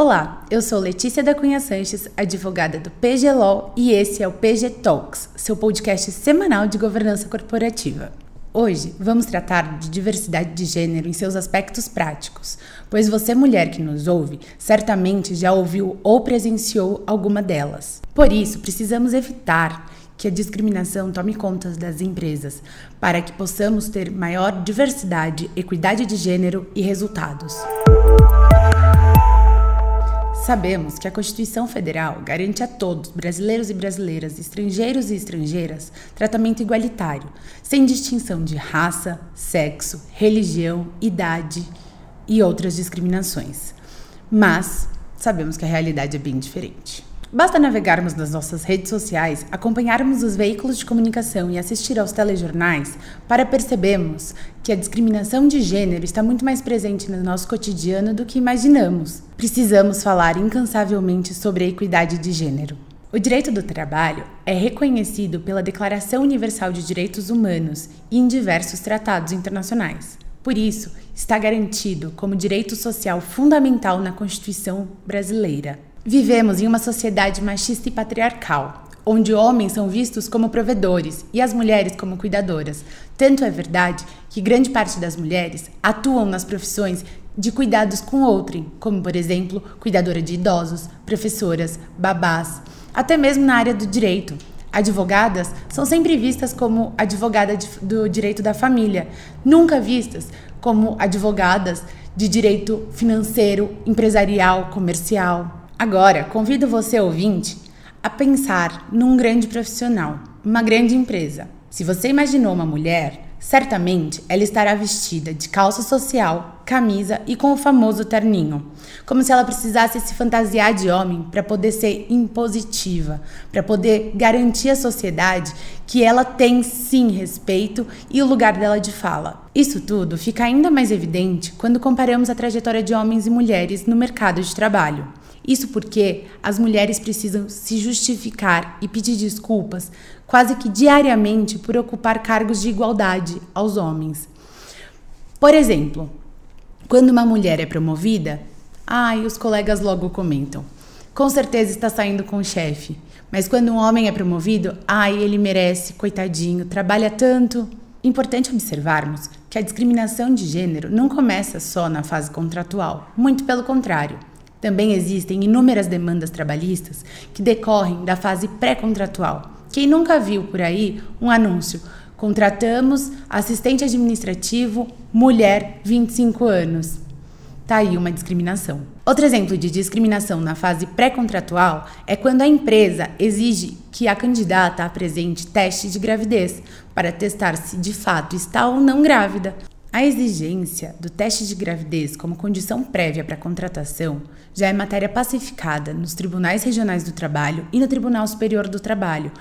Olá, eu sou Letícia da Cunha Sanches, advogada do PG Law, e esse é o PG Talks, seu podcast semanal de governança corporativa. Hoje vamos tratar de diversidade de gênero em seus aspectos práticos, pois você, mulher que nos ouve, certamente já ouviu ou presenciou alguma delas. Por isso, precisamos evitar que a discriminação tome conta das empresas, para que possamos ter maior diversidade, equidade de gênero e resultados. Sabemos que a Constituição Federal garante a todos, brasileiros e brasileiras, estrangeiros e estrangeiras, tratamento igualitário, sem distinção de raça, sexo, religião, idade e outras discriminações. Mas sabemos que a realidade é bem diferente. Basta navegarmos nas nossas redes sociais, acompanharmos os veículos de comunicação e assistir aos telejornais para percebermos que a discriminação de gênero está muito mais presente no nosso cotidiano do que imaginamos. Precisamos falar incansavelmente sobre a equidade de gênero. O direito do trabalho é reconhecido pela Declaração Universal de Direitos Humanos e em diversos tratados internacionais. Por isso, está garantido como direito social fundamental na Constituição brasileira. Vivemos em uma sociedade machista e patriarcal, onde homens são vistos como provedores e as mulheres como cuidadoras. Tanto é verdade que grande parte das mulheres atuam nas profissões de cuidados com outrem, como por exemplo, cuidadora de idosos, professoras, babás, até mesmo na área do direito. Advogadas são sempre vistas como advogada do direito da família, nunca vistas como advogadas de direito financeiro, empresarial, comercial. Agora, convido você, ouvinte, a pensar num grande profissional, uma grande empresa. Se você imaginou uma mulher, certamente ela estará vestida de calça social, camisa e com o famoso terninho, como se ela precisasse se fantasiar de homem para poder ser impositiva, para poder garantir à sociedade que ela tem sim respeito e o lugar dela de fala. Isso tudo fica ainda mais evidente quando comparamos a trajetória de homens e mulheres no mercado de trabalho. Isso porque as mulheres precisam se justificar e pedir desculpas quase que diariamente por ocupar cargos de igualdade aos homens. Por exemplo, quando uma mulher é promovida, ai, os colegas logo comentam. Com certeza está saindo com o chefe. Mas quando um homem é promovido, ai, ele merece, coitadinho, trabalha tanto. Importante observarmos que a discriminação de gênero não começa só na fase contratual, muito pelo contrário. Também existem inúmeras demandas trabalhistas que decorrem da fase pré-contratual. Quem nunca viu por aí um anúncio? Contratamos assistente administrativo, mulher, 25 anos. Tá aí uma discriminação. Outro exemplo de discriminação na fase pré-contratual é quando a empresa exige que a candidata apresente teste de gravidez para testar se de fato está ou não grávida. A exigência do teste de gravidez como condição prévia para contratação já é matéria pacificada nos tribunais regionais do trabalho e no Tribunal Superior do Trabalho,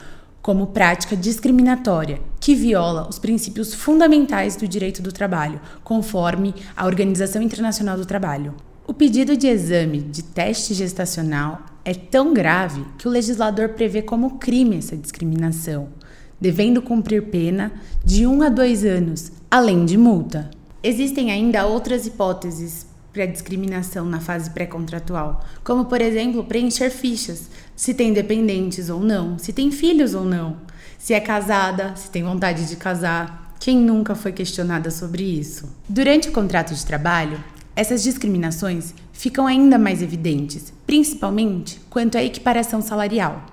como prática discriminatória que viola os princípios fundamentais do direito do trabalho, conforme a Organização Internacional do Trabalho. O pedido de exame de teste gestacional é tão grave que o legislador prevê como crime essa discriminação devendo cumprir pena de 1 um a 2 anos, além de multa. Existem ainda outras hipóteses para discriminação na fase pré-contratual, como por exemplo preencher fichas, se tem dependentes ou não, se tem filhos ou não, se é casada, se tem vontade de casar. Quem nunca foi questionada sobre isso? Durante o contrato de trabalho, essas discriminações ficam ainda mais evidentes, principalmente quanto à equiparação salarial.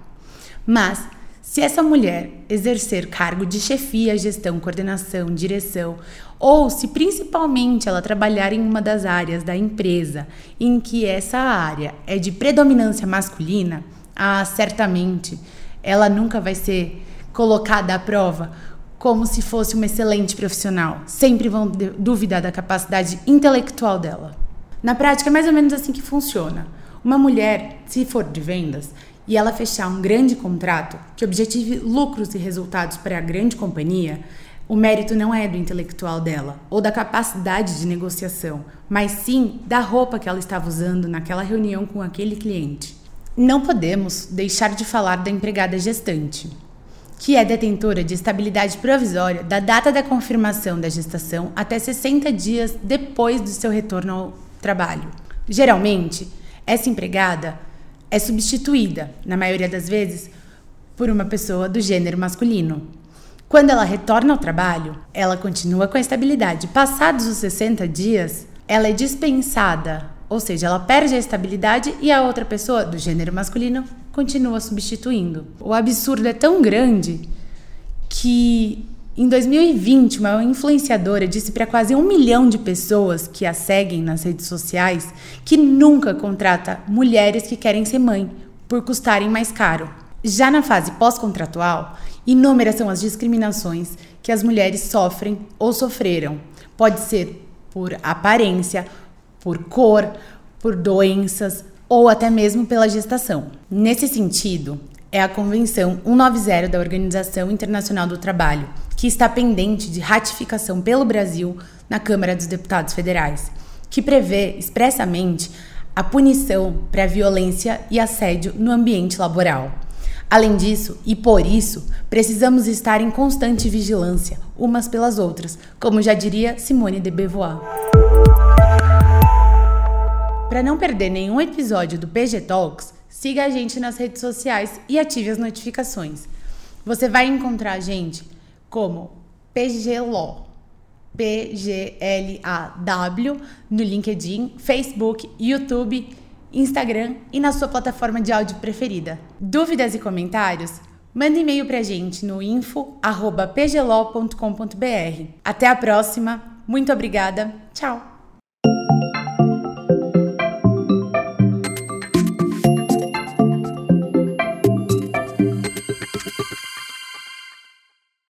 Mas se essa mulher exercer cargo de chefia, gestão, coordenação, direção, ou se principalmente ela trabalhar em uma das áreas da empresa em que essa área é de predominância masculina, ah, certamente ela nunca vai ser colocada à prova como se fosse uma excelente profissional. Sempre vão duvidar da capacidade intelectual dela. Na prática, é mais ou menos assim que funciona. Uma mulher, se for de vendas, e ela fechar um grande contrato que objetive lucros e resultados para a grande companhia, o mérito não é do intelectual dela ou da capacidade de negociação, mas sim da roupa que ela estava usando naquela reunião com aquele cliente. Não podemos deixar de falar da empregada gestante, que é detentora de estabilidade provisória da data da confirmação da gestação até 60 dias depois do seu retorno ao trabalho. Geralmente, essa empregada é substituída, na maioria das vezes, por uma pessoa do gênero masculino. Quando ela retorna ao trabalho, ela continua com a estabilidade. Passados os 60 dias, ela é dispensada, ou seja, ela perde a estabilidade e a outra pessoa do gênero masculino continua substituindo. O absurdo é tão grande que em 2020, uma influenciadora disse para quase um milhão de pessoas que a seguem nas redes sociais que nunca contrata mulheres que querem ser mãe por custarem mais caro. Já na fase pós-contratual, inúmeras são as discriminações que as mulheres sofrem ou sofreram. Pode ser por aparência, por cor, por doenças ou até mesmo pela gestação. Nesse sentido, é a Convenção 190 da Organização Internacional do Trabalho, que está pendente de ratificação pelo Brasil na Câmara dos Deputados Federais, que prevê expressamente a punição para violência e assédio no ambiente laboral. Além disso, e por isso, precisamos estar em constante vigilância umas pelas outras, como já diria Simone de Beauvoir. Para não perder nenhum episódio do PG Talks, siga a gente nas redes sociais e ative as notificações. Você vai encontrar a gente como PGLAW, P-G-L-A-W, no LinkedIn, Facebook, YouTube, Instagram e na sua plataforma de áudio preferida. Dúvidas e comentários? Mande e-mail para a gente no info.pglaw.com.br. Até a próxima, muito obrigada, tchau!